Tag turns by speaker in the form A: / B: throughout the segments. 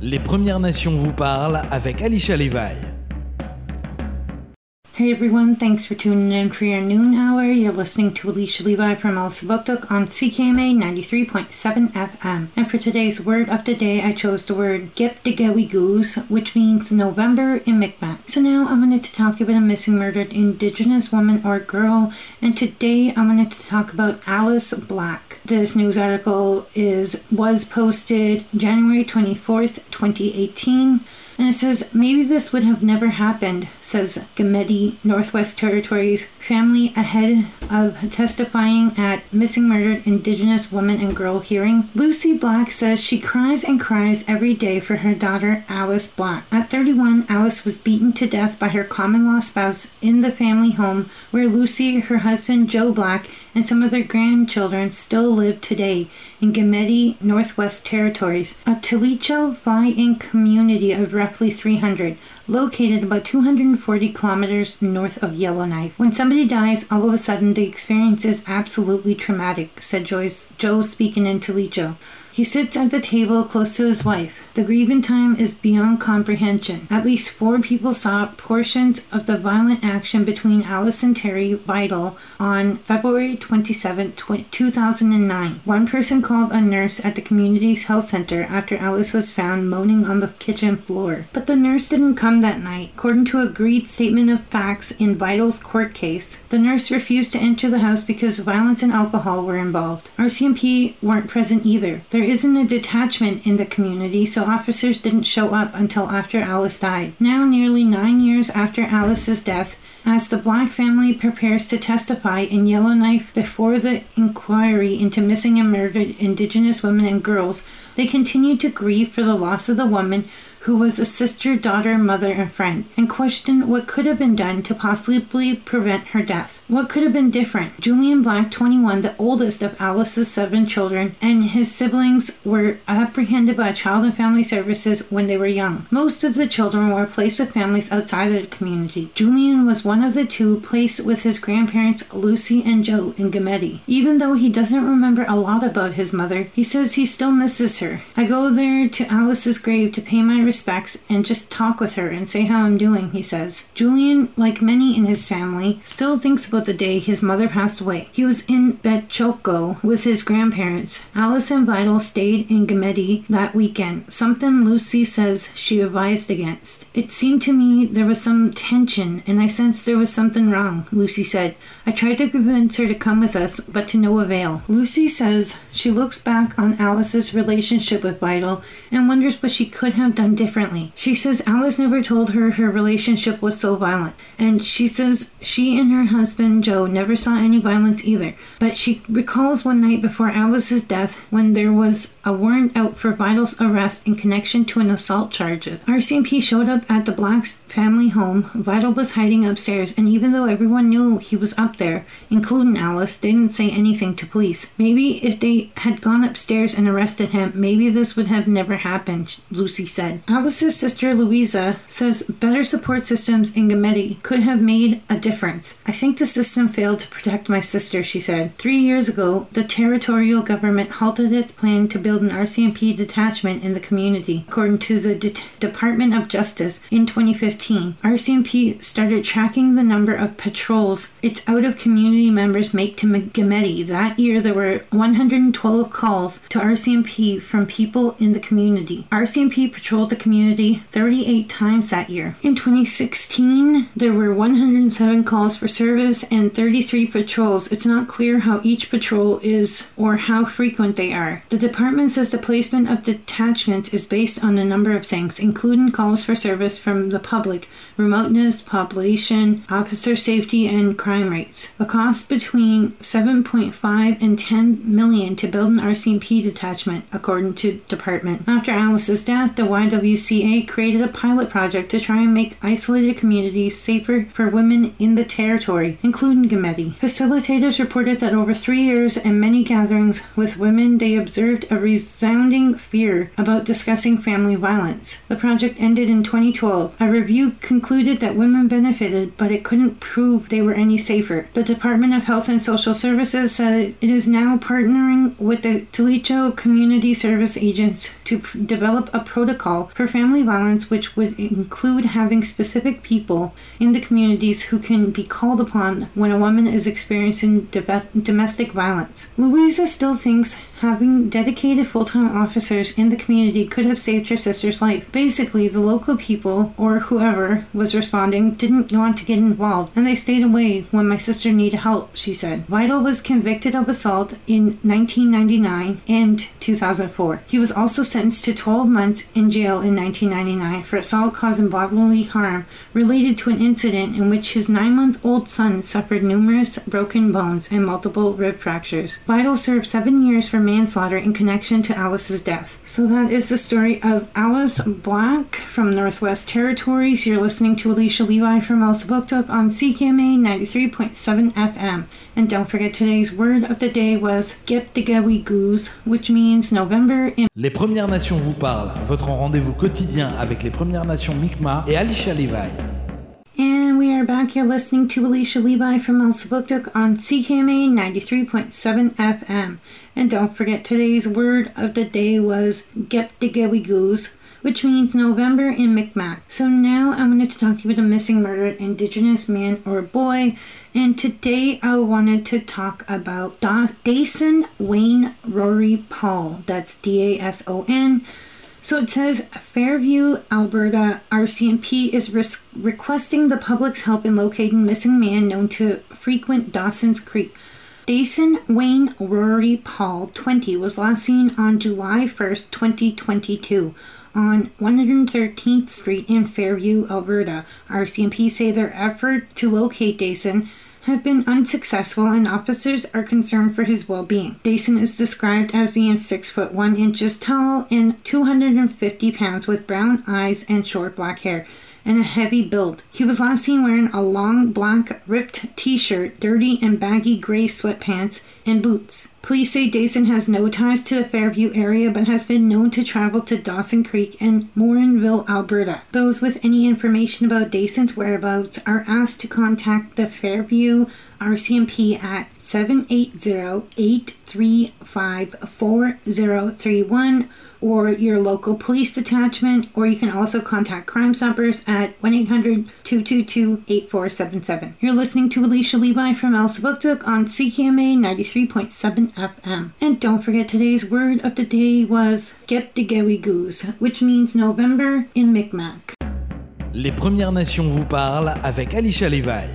A: Les Premières Nations vous parlent avec Alicia Levi.
B: Hey everyone, thanks for tuning in for your noon hour. You're listening to Alicia Levi from Elsipogtog on CKMA 93.7 FM. And for today's word of the day, I chose the word Gepdegewi Goose, which means November in Mi'kmaq. So now I wanted to talk about a missing murdered indigenous woman or girl, and today I wanted to talk about Alice Black. This news article is was posted January 24th, 2018. And it says, maybe this would have never happened, says Gameti, Northwest Territories family ahead of testifying at missing murdered Indigenous woman and girl hearing. Lucy Black says she cries and cries every day for her daughter, Alice Black. At 31, Alice was beaten to death by her common law spouse in the family home where Lucy, her husband, Joe Black, and some of their grandchildren still live today in Gameti, Northwest Territories, a Tlicho fly-in community of roughly 300, located about 240 kilometers north of Yellowknife. When somebody dies, all of a sudden the experience is absolutely traumatic, said Joyce, Joe speaking in Tlicho. He sits at the table close to his wife. The grieving time is beyond comprehension. At least four people saw portions of the violent action between Alice and Terry Vital on February 27, 2009. One person called a nurse at the community's health center after Alice was found moaning on the kitchen floor. But the nurse didn't come that night. According to a agreed statement of facts in Vital's court case, the nurse refused to enter the house because violence and alcohol were involved. RCMP weren't present either. There isn't a detachment in the community, so officers didn't show up until after Alice died. Now, nearly nine years after Alice's death, as the Black family prepares to testify in Yellowknife before the inquiry into missing and murdered Indigenous women and girls, they continue to grieve for the loss of the woman who was a sister, daughter, mother, and friend, and question what could have been done to possibly prevent her death. What could have been different? Julian Black, 21, the oldest of Alice's seven children, and his siblings were apprehended by Child and Family Services when they were young. Most of the children were placed with families outside of the community. Julian was one of the two placed with his grandparents, Lucy and Joe, in Gameti. Even though he doesn't remember a lot about his mother, he says he still misses her. I go there to Alice's grave to pay my respects and just talk with her and say how I'm doing, he says. Julian, like many in his family, still thinks about the day his mother passed away. He was in Behchoko with his grandparents. Alice and Vital stayed in Gameti that weekend, something Lucy says she advised against. It seemed to me there was some tension and I sensed there was something wrong, Lucy said. I tried to convince her to come with us, but to no avail. Lucy says she looks back on Alice's relationship with Vital and wonders what she could have done differently. She says Alice never told her her relationship was so violent, and she says she and her husband Joe never saw any violence either. But she recalls one night before Alice's death when there was a warrant out for Vital's arrest in connection to an assault charge. RCMP showed up at the Black's family home. Vital was hiding upstairs, and even though everyone knew he was up there, including Alice, didn't say anything to police. Maybe if they had gone upstairs and arrested him, maybe this would have never happened, Lucy said. Alice's sister Louisa says better support systems in Gameti could have made a difference. I think the system failed to protect my sister, she said. Three years ago, the territorial government halted its plan to build an RCMP detachment in the community, according to the De- Department of Justice in 2015. RCMP started tracking the number of patrols its out of community members make to Gameti. That year, there were 112 calls to RCMP from people in the community. RCMP patrolled the community 38 times that year. In 2016, there were 107 calls for service and 33 patrols. It's not clear how each patrol is or how frequent they are. The department says the placement of detachments is based on a number of things, including calls for service from the public, remoteness, population, officer safety, and crime rates. A cost between 7.5 and 10 million to build an RCMP detachment, according to department. After Alice's death, the YW YWCA created a pilot project to try and make isolated communities safer for women in the territory, including Gameti. Facilitators reported that over three years and many gatherings with women, they observed a resounding fear about discussing family violence. The project ended in 2012. A review concluded that women benefited, but it couldn't prove they were any safer. The Department of Health and Social Services said it is now partnering with the Tlicho Community Service agents to pr- develop a protocol for family violence, which would include having specific people in the communities who can be called upon when a woman is experiencing de- domestic violence. Louisa still thinks having dedicated full time officers in the community could have saved her sister's life. Basically, the local people, or whoever was responding, didn't want to get involved, and they stayed away when my sister needed help, she said. Vital was convicted of assault in 1999 and 2004. He was also sentenced to 12 months in jail in 1999 for assault causing bodily harm related to an incident in which his nine month old son suffered numerous broken bones and multiple rib fractures. Vital served seven years for manslaughter in connection to Alice's death. So that is the story of Alice Black from Northwest Territories. You're listening to Alicia Levi from Elsipogtog on CKMA 93.7 FM. And don't forget today's word of the day was Geptigawi Goose, which means November in
A: Les Premières Nations vous parlent, votre rendez-vous quotidien avec les Premières Nations Mi'kmaq et Alicia Levi.
B: And we are back here listening to Alicia Levi from Elsipogtog on CKMA 93.7 FM. And don't forget today's word of the day was Geptigawi Goose, which means November in Mi'kmaq. So now I wanted to talk to you about a missing murdered Indigenous man or boy. And today I wanted to talk about da- Dason Wayne Rory Paul. That's D A S O N. So it says Fairview, Alberta RCMP is res- requesting the public's help in locating missing man known to frequent Dawson's Creek. Dason Wayne Rory Paul, 20, was last seen on July 1st, 2022 on 113th Street in Fairview, Alberta. RCMP say their effort to locate Dason have been unsuccessful and officers are concerned for his well-being. Dason is described as being 6 foot 1 inches tall and 250 pounds with brown eyes and short black hair and a heavy build. He was last seen wearing a long black ripped t-shirt, dirty and baggy gray sweatpants, and boots. Police say Dason has no ties to the Fairview area but has been known to travel to Dawson Creek and Morinville, Alberta. Those with any information about Dason's whereabouts are asked to contact the Fairview RCMP at 780-835-4031 or your local police detachment, or you can also contact Crime Stoppers at 1 800 222 8477. You're listening to Alicia Levi from Elsipogtog on CKMA 93.7 FM. And don't forget today's word of the day was Get the Gewi Goose, which means November in Mi'kmaq.
A: Les Premières Nations vous parlent avec Alicia Levi.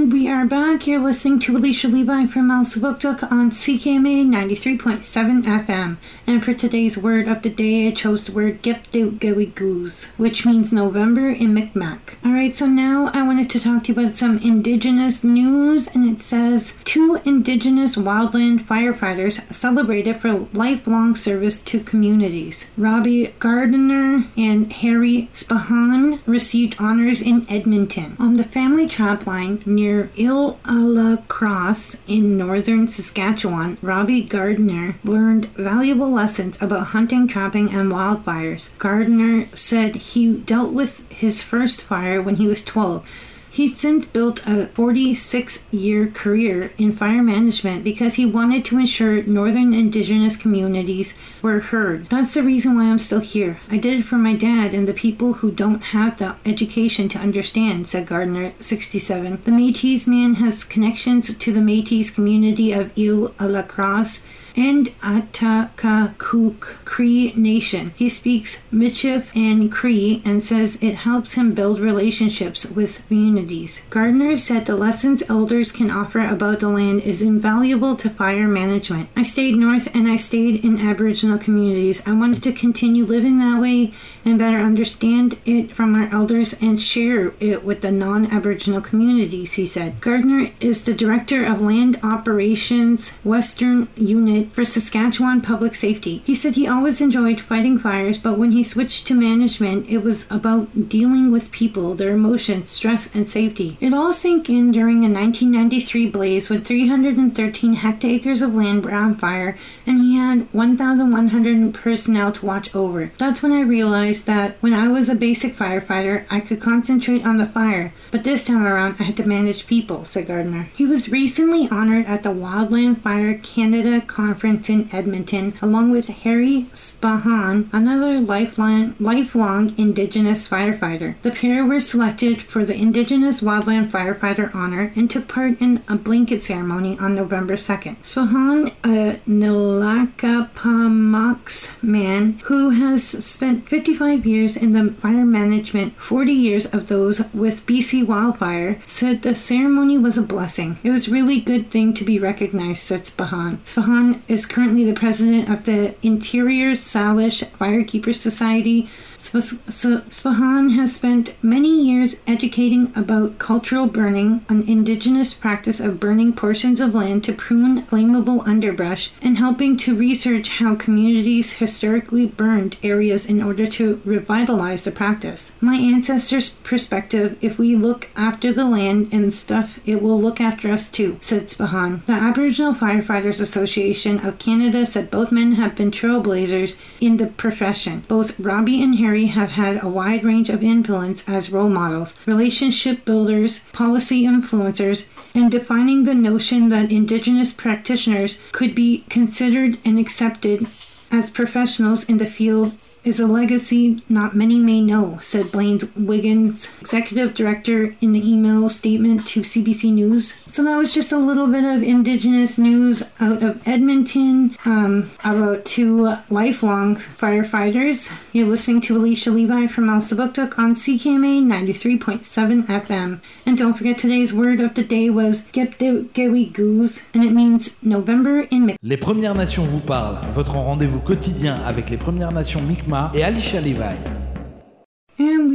B: And we are back. You're listening to Alicia Levi from Elsipogtog on CKMA 93.7 FM. And for today's word of the day, I chose the word Gepdu Goose, which means November in Mi'kmaq. Alright, so now I wanted to talk to you about some Indigenous news. And it says two Indigenous wildland firefighters celebrated for lifelong service to communities. Robbie Gardiner and Harry Spahan received honors in Edmonton. On the family trap line, near Ile a la Crosse in northern Saskatchewan, Robbie Gardner learned valuable lessons about hunting, trapping, and wildfires. Gardner said he dealt with his first fire when he was 12. He's since built a 46 year career in fire management because he wanted to ensure northern indigenous communities were heard. That's the reason why I'm still here. I did it for my dad and the people who don't have the education to understand, said Gardner, 67. The Metis man has connections to the Metis community of Ile la Crosse and Ahtahkakoop Cree Nation. He speaks Michif and Cree and says it helps him build relationships with communities. Gardner said the lessons elders can offer about the land is invaluable to fire management. I stayed north and I stayed in Aboriginal communities. I wanted to continue living that way and better understand it from our elders and share it with the non Aboriginal communities, he said. Gardner is the director of land operations, Western Unit For Saskatchewan Public Safety. He said he always enjoyed fighting fires, but when he switched to management, it was about dealing with people, their emotions, stress, and safety. It all sank in during a 1993 blaze when 313 hectares of land were on fire and he had 1,100 personnel to watch over. That's when I realized that when I was a basic firefighter, I could concentrate on the fire, but this time around I had to manage people, said Gardner. He was recently honored at the Wildland Fire Canada Conference in Edmonton, along with Harry Spahan, another lifelong, lifelong Indigenous firefighter. The pair were selected for the Indigenous Wildland Firefighter honor and took part in a blanket ceremony on November 2nd. Spahan, a Nlaka'pamux man who has spent 55 years in the fire management, 40 years of those with BC Wildfire, said the ceremony was a blessing. It was really good thing to be recognized, said Spahan. Spahan is currently the president of the Interior Salish Firekeeper Society. Spahan has spent many years educating about cultural burning, an indigenous practice of burning portions of land to prune flammable underbrush, and helping to research how communities historically burned areas in order to revitalize the practice. My ancestors' perspective if we look after the land and stuff, it will look after us too, said Spahan. The Aboriginal Firefighters Association of Canada said both men have been trailblazers in the profession. Both Robbie and Harry have had a wide range of influence as role models, relationship builders, policy influencers, and defining the notion that Indigenous practitioners could be considered and accepted as professionals in the field is a legacy not many may know, said Blaine Wiggins, executive director, in the email statement to CBC News. So that was just a little bit of Indigenous news out of Edmonton um, about two lifelong firefighters. You're listening to Alicia Levi from Elsipogtog on CKMA 93.7 FM. And don't forget today's word of the day was Gepdegewi Goose, and it means November in Mi'kmaq.
A: Les Premières Nations vous parlent, votre rendez-vous quotidien avec les Premières Nations et Alicia Levi.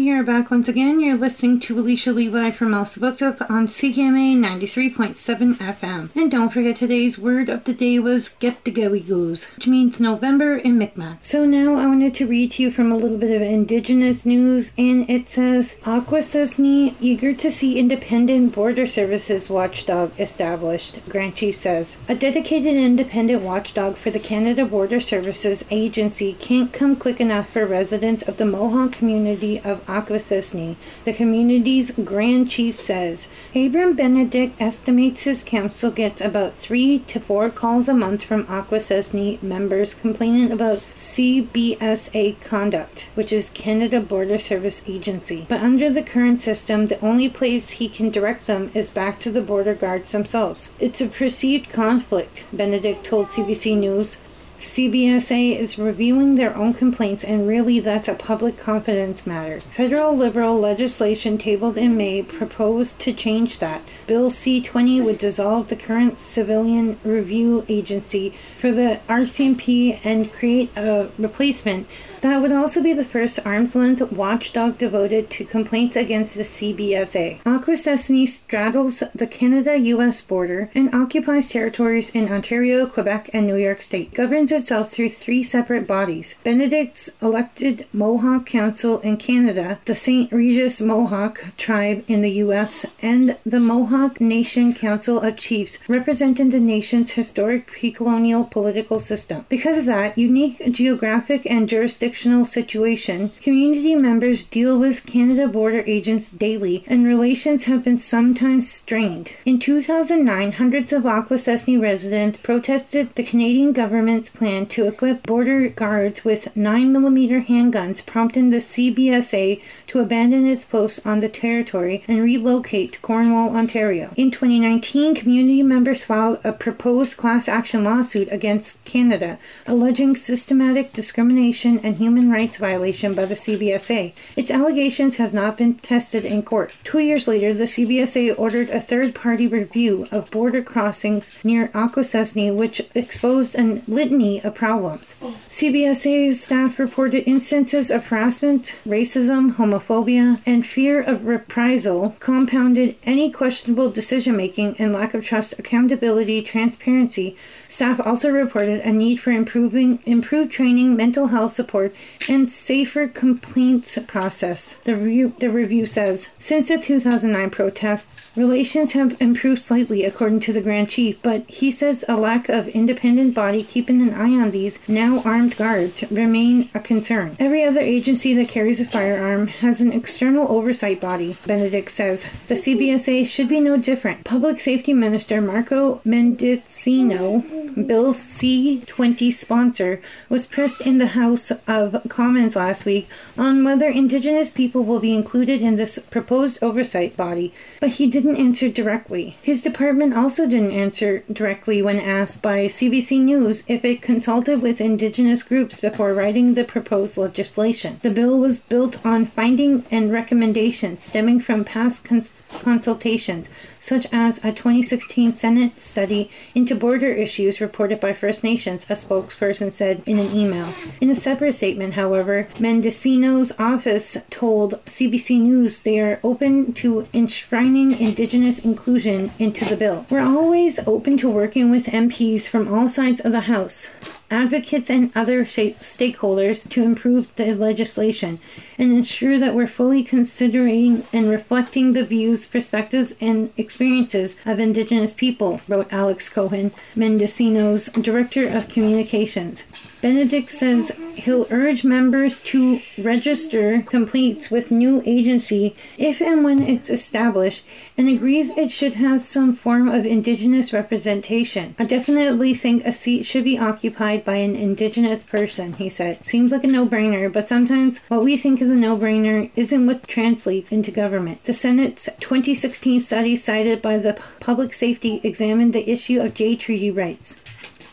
B: Are back once again. You're listening to Alicia Levi from Elsipogtog on CKMA 93.7 FM. And don't forget today's word of the day was Gepdegewigoos, which means November in Mi'kmaq. So now I wanted to read to you from a little bit of Indigenous news, and it says Akwesasne eager to see independent border services watchdog established, Grand Chief says. A dedicated independent watchdog for the Canada Border Services Agency can't come quick enough for residents of the Mohawk community of Akwesasne, the community's Grand Chief says. Abram Benedict estimates his council gets about three to four calls a month from Akwesasne members complaining about CBSA conduct, which is Canada Border Service Agency. But under the current system, the only place he can direct them is back to the border guards themselves. It's a perceived conflict, Benedict told CBC News. CBSA is reviewing their own complaints, and really that's a public confidence matter. Federal Liberal legislation tabled in May proposed to change that. Bill C 20 would dissolve the current Civilian Review Agency for the RCMP and create a replacement that would also be the first arm's length watchdog devoted to complaints against the CBSA. Akwesasne straddles the Canada US border and occupies territories in Ontario, Quebec, and New York State. Governs itself through three separate bodies Benedict's elected Mohawk Council in Canada, the St. Regis Mohawk tribe in the US, and the Mohawk Nation Council of Chiefs, representing the nation's historic pre colonial political system. Because of that unique geographic and jurisdictional situation, community members deal with Canada border agents daily, and relations have been sometimes strained. In 2009, hundreds of Akwesasne residents protested the Canadian government's plan to equip border guards with 9mm handguns, prompting the CBSA to abandon its posts on the territory and relocate to Cornwall, Ontario. In 2019, community members filed a proposed class action lawsuit against Canada, alleging systematic discrimination and human rights violation by the CBSA. Its allegations have not been tested in court. Two years later, the CBSA ordered a third party review of border crossings near Akwesasne, which exposed a litany of problems. CBSA staff reported instances of harassment, racism, homophobia, and fear of reprisal compounded any questionable decision making and lack of trust, accountability, transparency. Staff also reported a need for improving improved training, mental health supports, and safer complaints process. The review, the review says since the 2009 protest, relations have improved slightly according to the Grand Chief, but he says a lack of independent body keeping an eye on these now armed guards remain a concern. Every other agency that carries a firearm has an external oversight body, Benedict says. The CBSA should be no different. Public Safety Minister Marco Mendicino, Bill C-20 sponsor, was pressed in the House of Commons last week on whether Indigenous people will be included in this proposed oversight body, but he didn't answer directly. His department also didn't answer directly when asked by CBC News if it consulted with Indigenous groups before writing the proposed legislation. The bill was built on finding and recommendations stemming from past cons- consultations, such as a 2016 Senate study into border issues reported by First Nations, a spokesperson said in an email. In a separate statement, however, Mendicino's office told CBC News they are open to enshrining Indigenous inclusion into the bill. We're always open to working with MPs from all sides of the House advocates and other stakeholders to improve the legislation and ensure that we're fully considering and reflecting the views, perspectives, and experiences of Indigenous people, wrote Alex Cohen, Mendicino's Director of Communications. Benedict says he'll urge members to register complaints with new agency if and when it's established and agrees it should have some form of indigenous representation. I definitely think a seat should be occupied by an indigenous person, he said. Seems like a no-brainer, but sometimes what we think is a no-brainer isn't what translates into government. The Senate's 2016 study cited by the Public Safety examined the issue of Jay Treaty rights.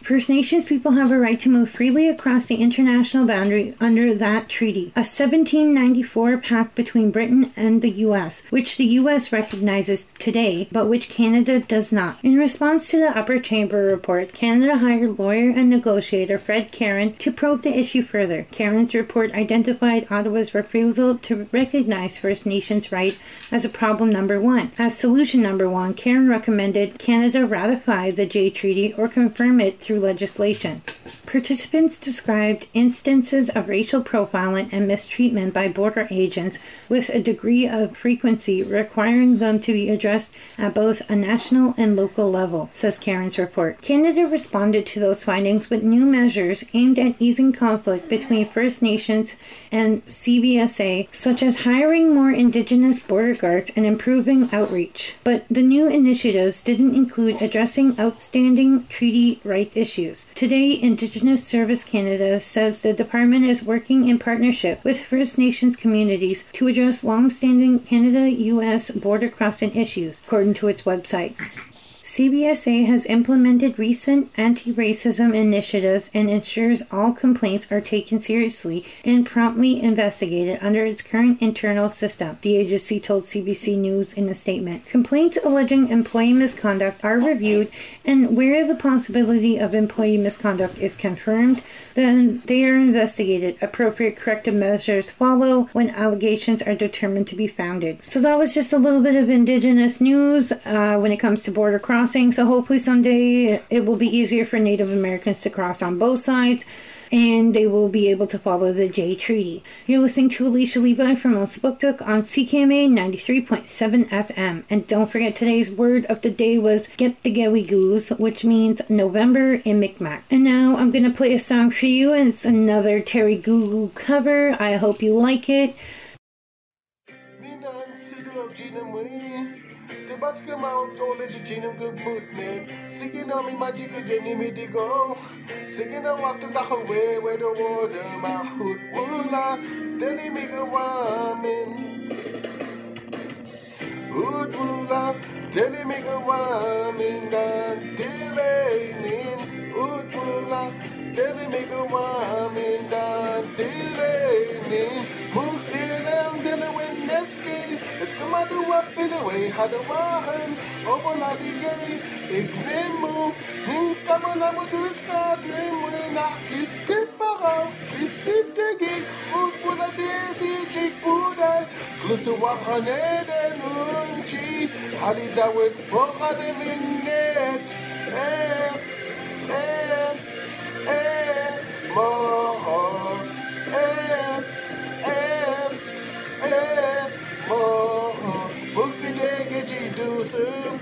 B: First Nations people have a right to move freely across the international boundary under that treaty, a 1794 pact between Britain and the U.S., which the U.S. recognizes today, but which Canada does not. In response to the Upper Chamber report, Canada hired lawyer and negotiator Fred Caron to probe the issue further. Caron's report identified Ottawa's refusal to recognize First Nations right as a problem number one. As solution number one, Caron recommended Canada ratify the Jay Treaty or confirm it through through legislation. Participants described instances of racial profiling and mistreatment by border agents with a degree of frequency requiring them to be addressed at both a national and local level, says Caron's report. Canada responded to those findings with new measures aimed at easing conflict between First Nations and CBSA, such as hiring more Indigenous border guards and improving outreach. But the new initiatives didn't include addressing outstanding treaty rights issues. Today, Indigenous Service Canada says the department is working in partnership with First Nations communities to address long-standing Canada-US border crossing issues, according to its website. CBSA has implemented recent anti racism initiatives and ensures all complaints are taken seriously and promptly investigated under its current internal system, the agency told CBC News in a statement. Complaints alleging employee misconduct are reviewed, and where the possibility of employee misconduct is confirmed, then they are investigated. Appropriate corrective measures follow when allegations are determined to be founded. So that was just a little bit of Indigenous news uh, when it comes to border crossing crossing. So hopefully someday it will be easier for Native Americans to cross on both sides and they will be able to follow the Jay Treaty. You're listening to Alicia Levi from Elsipogtog on CKMA 93.7 FM. And don't forget today's word of the day was "get the gwee Geptigewigoos, which means November in Mi'kmaq. And now I'm going to play a song for you, and it's another Terry Goo cover. I hope you like it.
C: Good mood man. Singing on me magic jenny me to oh. go singing on walk them the water hood wula me go woman hood wula me go woman dan delaying hood wula telling me go woman dan delaying move delaying delaying neski Es come out up in a way, had a wahan, over la di gay, ik neem me. Min kama na mo dus ka de mo na kiste para kisite gig ut pula desi jik puda klusu wakane de nunchi haliza wet boka de minnet eh eh eh mo eh eh geji dusum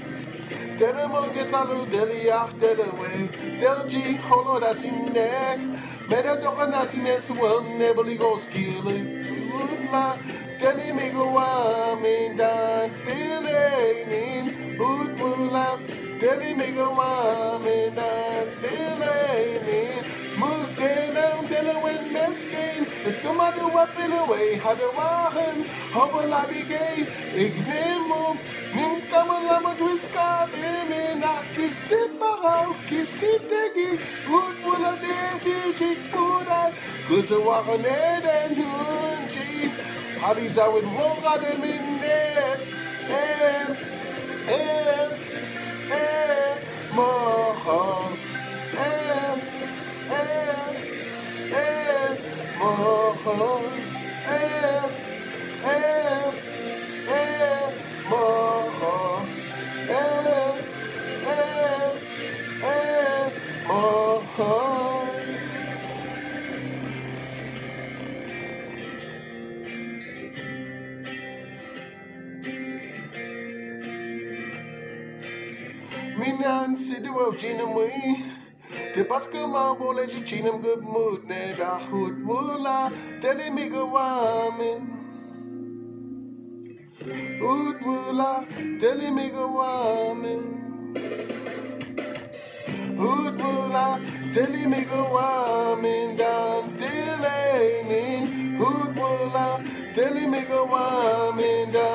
C: Dele monge salu deli ach dele we Del ji holo da simne Mera doka na simne suwel nebeli go skile Udla deli mi go amin dan dele nin Udmula deli mi go amin dan dele nin Move down dele wen meskin Es kom adu up in away Hadu wagen Hobbeladi gay Ik kis de parau kis sitegi Good pula desi chik pura Kusa waka ne den hunchi Hadis awit woga de minnet Eh, eh, eh, moha Eh, eh, eh, moha Eh, eh, au jina mui Te paska ma bole ji chinam good mood ne da hut wula Tele mi go wamin Hut wula Tele mi go wamin Hut wula Tele mi go wamin Dan dilainin Hut wula Tele mi go wamin Dan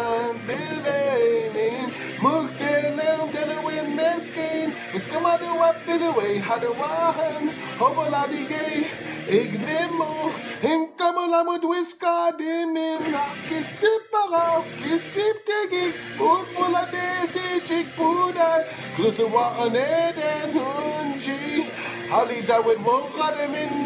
C: meskin Is kom adu up in the way Hadu wahan Hoboladi gay Ignemo Inkamalamu dwiska dimin Nakis tipara Kisip tegi Ut mula desi chik pudai Klusa wakan eden hunji Haliza wit wokadem in